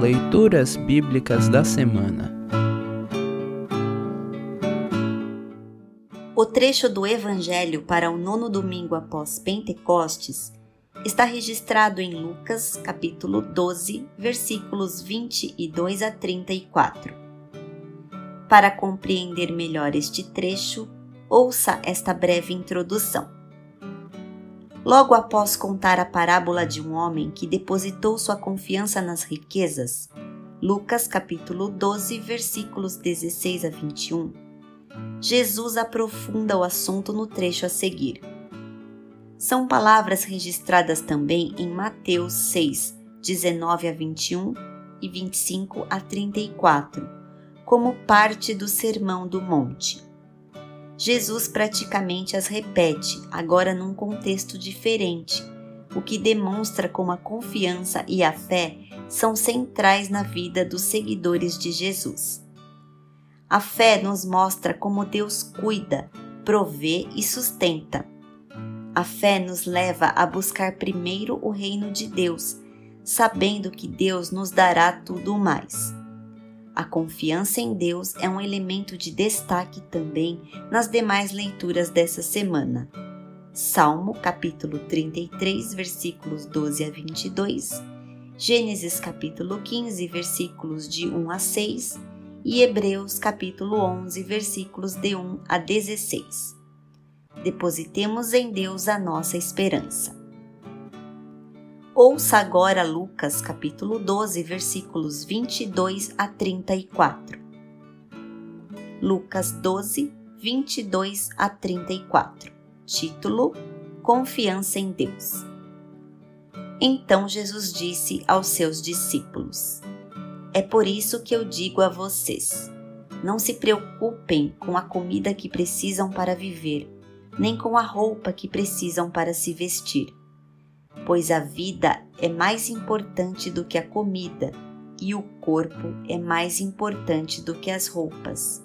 Leituras Bíblicas da Semana O trecho do Evangelho para o nono domingo após Pentecostes está registrado em Lucas, capítulo 12, versículos 22 a 34. Para compreender melhor este trecho, ouça esta breve introdução. Logo após contar a parábola de um homem que depositou sua confiança nas riquezas, Lucas capítulo 12, versículos 16 a 21, Jesus aprofunda o assunto no trecho a seguir. São palavras registradas também em Mateus 6, 19 a 21 e 25 a 34, como parte do Sermão do Monte. Jesus praticamente as repete, agora num contexto diferente, o que demonstra como a confiança e a fé são centrais na vida dos seguidores de Jesus. A fé nos mostra como Deus cuida, provê e sustenta. A fé nos leva a buscar primeiro o reino de Deus, sabendo que Deus nos dará tudo mais. A confiança em Deus é um elemento de destaque também nas demais leituras dessa semana. Salmo capítulo 33, versículos 12 a 22, Gênesis capítulo 15, versículos de 1 a 6 e Hebreus capítulo 11, versículos de 1 a 16. Depositemos em Deus a nossa esperança. Ouça agora Lucas capítulo 12, versículos 22 a 34. Lucas 12, 22 a 34. Título: Confiança em Deus. Então Jesus disse aos seus discípulos: É por isso que eu digo a vocês: não se preocupem com a comida que precisam para viver, nem com a roupa que precisam para se vestir pois a vida é mais importante do que a comida e o corpo é mais importante do que as roupas.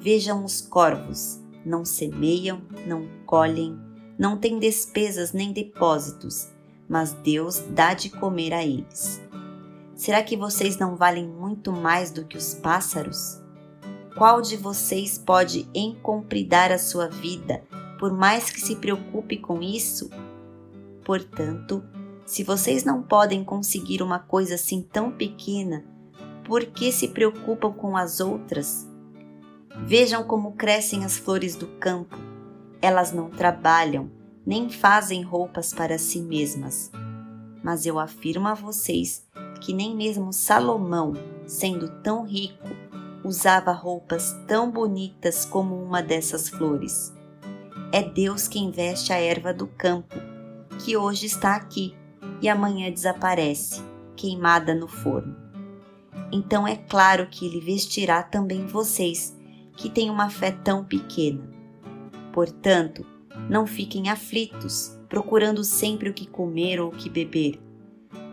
Vejam os corvos, não semeiam, não colhem, não têm despesas nem depósitos, mas Deus dá de comer a eles. Será que vocês não valem muito mais do que os pássaros? Qual de vocês pode encompridar a sua vida, por mais que se preocupe com isso? Portanto, se vocês não podem conseguir uma coisa assim tão pequena, por que se preocupam com as outras? Vejam como crescem as flores do campo. Elas não trabalham, nem fazem roupas para si mesmas. Mas eu afirmo a vocês que nem mesmo Salomão, sendo tão rico, usava roupas tão bonitas como uma dessas flores. É Deus quem veste a erva do campo que hoje está aqui e amanhã desaparece, queimada no forno. Então é claro que ele vestirá também vocês, que têm uma fé tão pequena. Portanto, não fiquem aflitos, procurando sempre o que comer ou o que beber,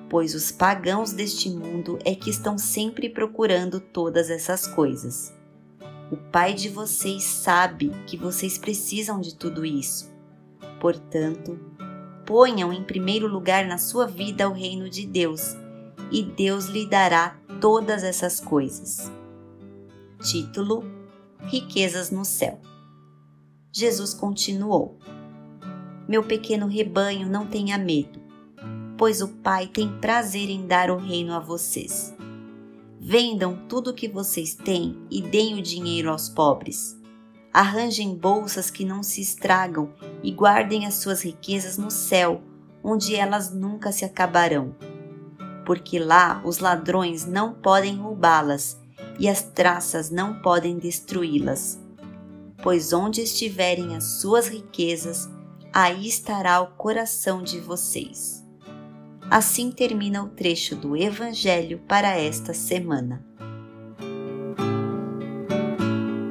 pois os pagãos deste mundo é que estão sempre procurando todas essas coisas. O Pai de vocês sabe que vocês precisam de tudo isso. Portanto, ponham em primeiro lugar na sua vida o reino de Deus, e Deus lhe dará todas essas coisas. Título: Riquezas no céu. Jesus continuou: Meu pequeno rebanho, não tenha medo, pois o Pai tem prazer em dar o reino a vocês. Vendam tudo o que vocês têm e deem o dinheiro aos pobres Arranjem bolsas que não se estragam e guardem as suas riquezas no céu, onde elas nunca se acabarão. Porque lá os ladrões não podem roubá-las e as traças não podem destruí-las. Pois onde estiverem as suas riquezas, aí estará o coração de vocês. Assim termina o trecho do Evangelho para esta semana.